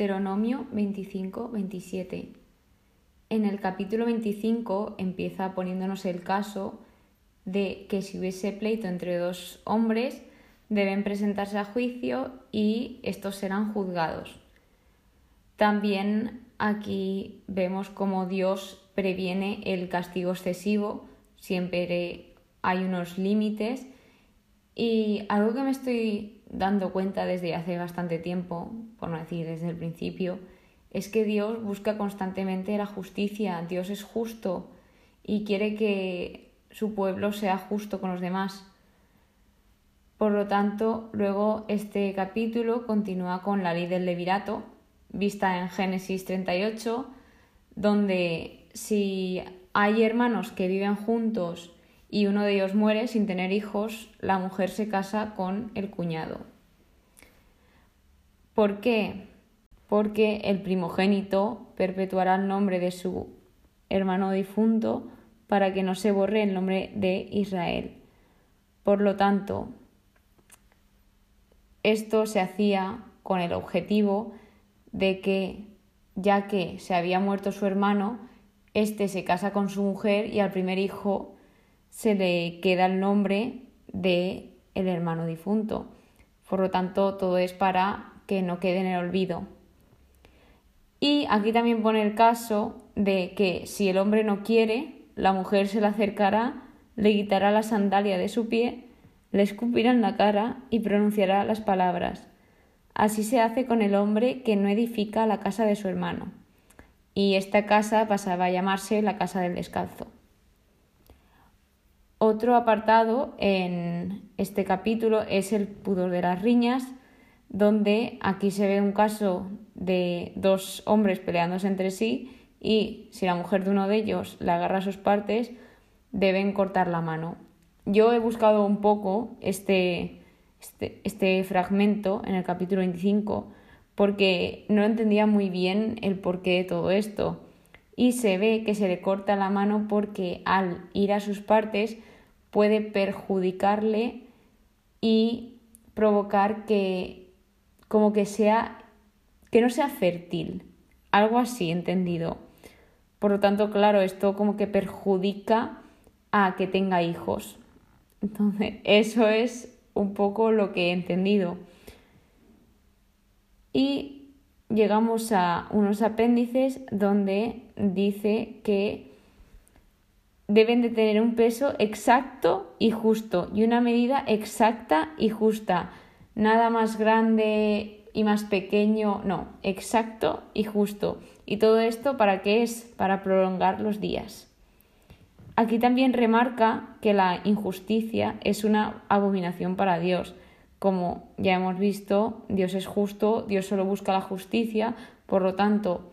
Deuteronomio 25-27. En el capítulo 25 empieza poniéndonos el caso de que si hubiese pleito entre dos hombres, deben presentarse a juicio y estos serán juzgados. También aquí vemos cómo Dios previene el castigo excesivo, siempre hay unos límites y algo que me estoy dando cuenta desde hace bastante tiempo, por no decir desde el principio, es que Dios busca constantemente la justicia, Dios es justo y quiere que su pueblo sea justo con los demás. Por lo tanto, luego este capítulo continúa con la ley del levirato, vista en Génesis 38, donde si hay hermanos que viven juntos y uno de ellos muere sin tener hijos, la mujer se casa con el cuñado. ¿Por qué? Porque el primogénito perpetuará el nombre de su hermano difunto para que no se borre el nombre de Israel. Por lo tanto, esto se hacía con el objetivo de que, ya que se había muerto su hermano, éste se casa con su mujer y al primer hijo se le queda el nombre de el hermano difunto. Por lo tanto, todo es para que no quede en el olvido. Y aquí también pone el caso de que si el hombre no quiere, la mujer se le acercará, le quitará la sandalia de su pie le escupirá en la cara y pronunciará las palabras. Así se hace con el hombre que no edifica la casa de su hermano. Y esta casa pasaba a llamarse la casa del descalzo. Otro apartado en este capítulo es el pudor de las riñas, donde aquí se ve un caso de dos hombres peleándose entre sí y si la mujer de uno de ellos le agarra sus partes, deben cortar la mano yo he buscado un poco este, este, este, fragmento en el capítulo 25 porque no entendía muy bien el porqué de todo esto. Y se ve que se le corta la mano porque al ir a sus partes puede perjudicarle y provocar que como que sea que no sea fértil, algo así entendido. Por lo tanto, claro, esto como que perjudica a que tenga hijos. Entonces, eso es un poco lo que he entendido. Y llegamos a unos apéndices donde dice que deben de tener un peso exacto y justo y una medida exacta y justa. Nada más grande y más pequeño, no, exacto y justo. ¿Y todo esto para qué es? Para prolongar los días. Aquí también remarca que la injusticia es una abominación para Dios. Como ya hemos visto, Dios es justo, Dios solo busca la justicia, por lo tanto,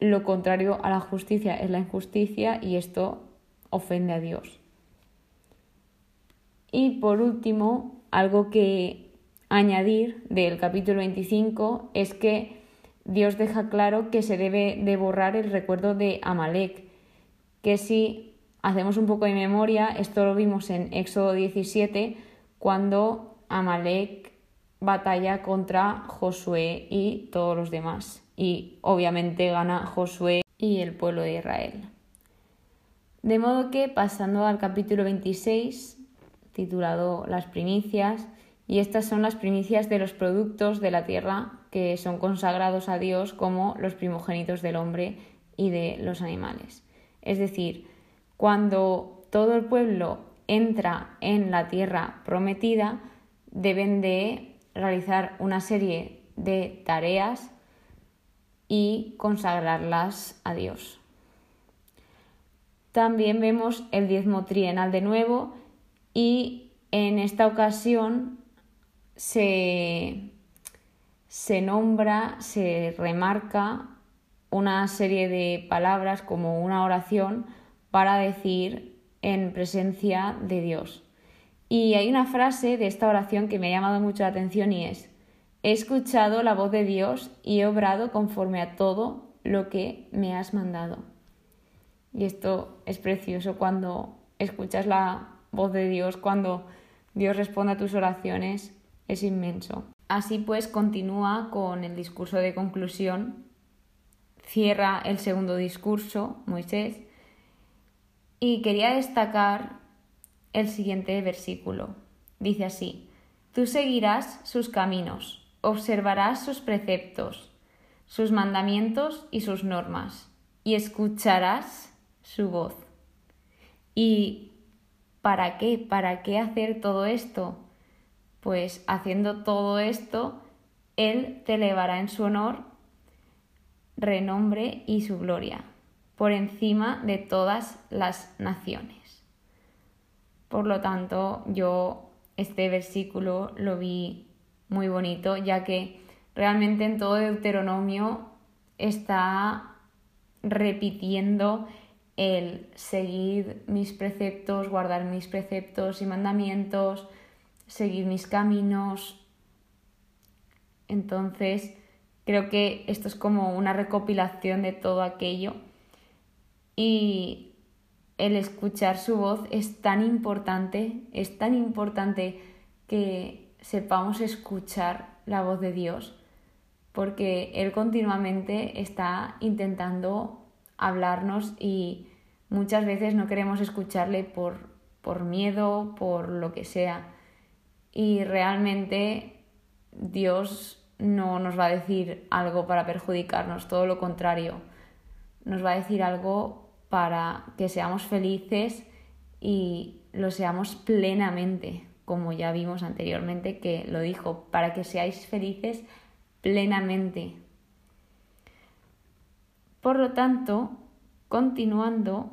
lo contrario a la justicia es la injusticia y esto ofende a Dios. Y por último, algo que añadir del capítulo 25 es que Dios deja claro que se debe de borrar el recuerdo de Amalek, que si hacemos un poco de memoria, esto lo vimos en Éxodo 17, cuando Amalek batalla contra Josué y todos los demás. Y obviamente gana Josué y el pueblo de Israel. De modo que pasando al capítulo 26, titulado Las primicias, y estas son las primicias de los productos de la tierra que son consagrados a Dios como los primogénitos del hombre y de los animales. Es decir, cuando todo el pueblo entra en la tierra prometida, deben de realizar una serie de tareas y consagrarlas a Dios. También vemos el diezmo trienal de nuevo y en esta ocasión se, se nombra, se remarca una serie de palabras como una oración para decir en presencia de Dios. Y hay una frase de esta oración que me ha llamado mucho la atención y es, he escuchado la voz de Dios y he obrado conforme a todo lo que me has mandado. Y esto es precioso cuando escuchas la voz de Dios, cuando Dios responde a tus oraciones, es inmenso. Así pues, continúa con el discurso de conclusión, cierra el segundo discurso, Moisés, y quería destacar el siguiente versículo. Dice así, Tú seguirás sus caminos, observarás sus preceptos, sus mandamientos y sus normas, y escucharás su voz. ¿Y para qué? ¿Para qué hacer todo esto? Pues haciendo todo esto, Él te elevará en su honor, renombre y su gloria, por encima de todas las naciones. Por lo tanto, yo este versículo lo vi muy bonito, ya que realmente en todo Deuteronomio está repitiendo el seguir mis preceptos, guardar mis preceptos y mandamientos, seguir mis caminos. Entonces, creo que esto es como una recopilación de todo aquello y el escuchar su voz es tan importante, es tan importante que sepamos escuchar la voz de Dios, porque Él continuamente está intentando hablarnos y muchas veces no queremos escucharle por, por miedo, por lo que sea. Y realmente Dios no nos va a decir algo para perjudicarnos, todo lo contrario. Nos va a decir algo para que seamos felices y lo seamos plenamente, como ya vimos anteriormente que lo dijo, para que seáis felices plenamente. Por lo tanto, continuando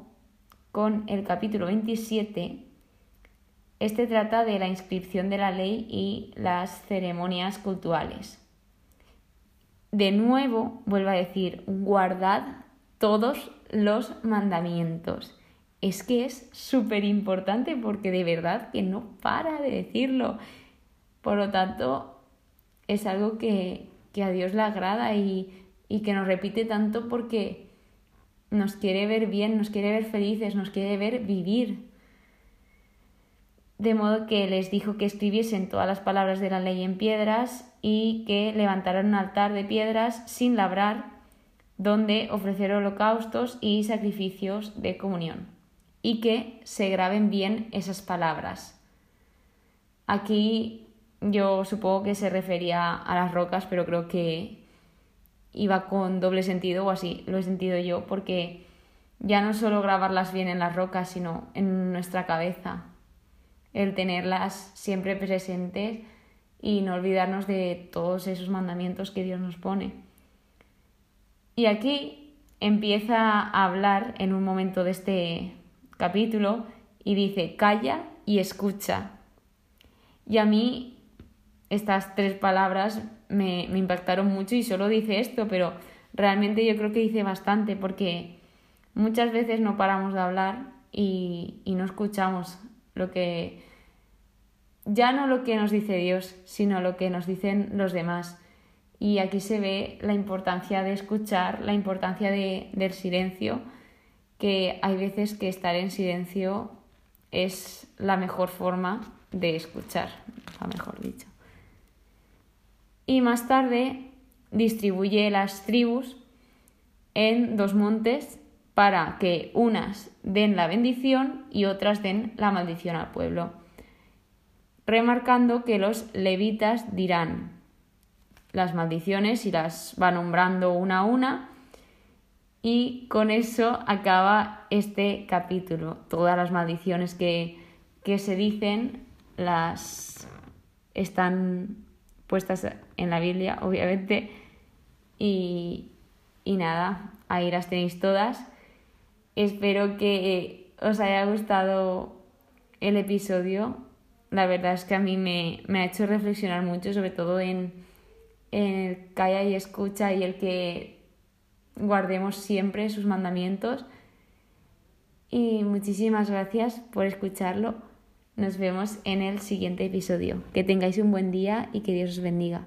con el capítulo 27, este trata de la inscripción de la ley y las ceremonias cultuales. De nuevo, vuelvo a decir, guardad todos los mandamientos. Es que es súper importante porque de verdad que no para de decirlo. Por lo tanto, es algo que, que a Dios le agrada y, y que nos repite tanto porque nos quiere ver bien, nos quiere ver felices, nos quiere ver vivir. De modo que les dijo que escribiesen todas las palabras de la ley en piedras y que levantaran un altar de piedras sin labrar donde ofrecer holocaustos y sacrificios de comunión, y que se graben bien esas palabras. Aquí yo supongo que se refería a las rocas, pero creo que iba con doble sentido o así lo he sentido yo, porque ya no solo grabarlas bien en las rocas, sino en nuestra cabeza, el tenerlas siempre presentes y no olvidarnos de todos esos mandamientos que Dios nos pone. Y aquí empieza a hablar en un momento de este capítulo y dice, calla y escucha. Y a mí estas tres palabras me, impactaron mucho y solo dice esto, pero realmente yo creo que dice bastante porque muchas veces no paramos de hablar y, y no escuchamos lo que, ya no lo que nos dice Dios, sino lo que nos dicen los demás. Y aquí se ve la importancia de escuchar, la importancia de, del silencio, que hay veces que estar en silencio es la mejor forma de escuchar, mejor dicho. Y más tarde distribuye las tribus en dos montes para que unas den la bendición y otras den la maldición al pueblo, remarcando que los levitas dirán, las maldiciones y las va nombrando una a una. Y con eso acaba este capítulo. Todas las maldiciones que, que se dicen las están puestas en la Biblia, obviamente. Y, y nada, ahí las tenéis todas. Espero que os haya gustado el episodio. La verdad es que a mí me, me ha hecho reflexionar mucho, sobre todo en, el calla y escucha y el que guardemos siempre sus mandamientos. Y muchísimas gracias por escucharlo. Nos vemos en el siguiente episodio. Que tengáis un buen día y que Dios os bendiga.